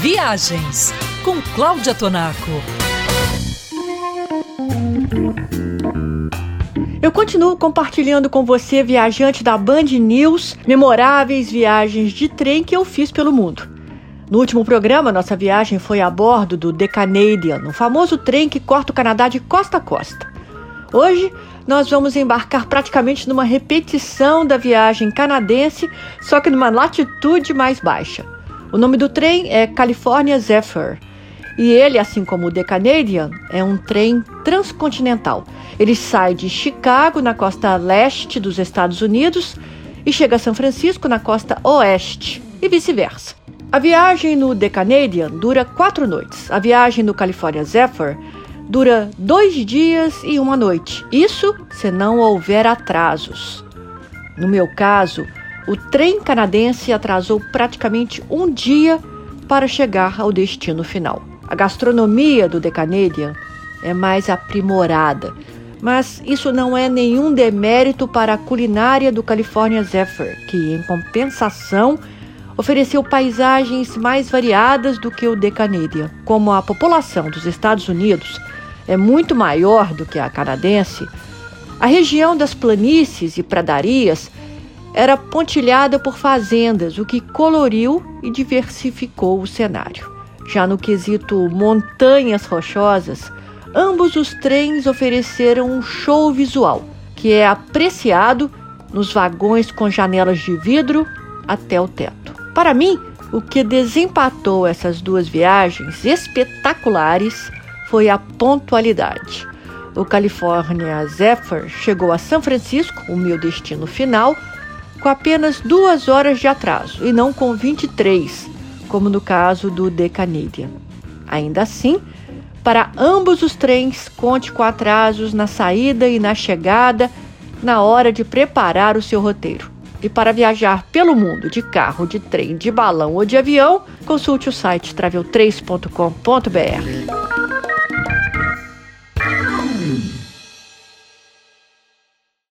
Viagens com Cláudia Tonaco. Eu continuo compartilhando com você, viajante da Band News, memoráveis viagens de trem que eu fiz pelo mundo. No último programa, nossa viagem foi a bordo do The Canadian, um famoso trem que corta o Canadá de costa a costa. Hoje, nós vamos embarcar praticamente numa repetição da viagem canadense, só que numa latitude mais baixa. O nome do trem é California Zephyr. E ele, assim como o The Canadian, é um trem transcontinental. Ele sai de Chicago, na costa leste dos Estados Unidos, e chega a São Francisco, na costa oeste, e vice-versa. A viagem no The Canadian dura quatro noites. A viagem no California Zephyr dura dois dias e uma noite. Isso se não houver atrasos. No meu caso, o trem canadense atrasou praticamente um dia para chegar ao destino final. A gastronomia do The Canadian é mais aprimorada, mas isso não é nenhum demérito para a culinária do California Zephyr, que, em compensação, ofereceu paisagens mais variadas do que o The Canadian. Como a população dos Estados Unidos é muito maior do que a canadense, a região das planícies e pradarias era pontilhada por fazendas, o que coloriu e diversificou o cenário. Já no quesito montanhas rochosas, ambos os trens ofereceram um show visual, que é apreciado nos vagões com janelas de vidro até o teto. Para mim, o que desempatou essas duas viagens espetaculares foi a pontualidade. O California Zephyr chegou a São Francisco, o meu destino final, com apenas duas horas de atraso e não com 23, como no caso do The Canadian. Ainda assim, para ambos os trens, conte com atrasos na saída e na chegada na hora de preparar o seu roteiro. E para viajar pelo mundo de carro, de trem, de balão ou de avião, consulte o site travel3.com.br.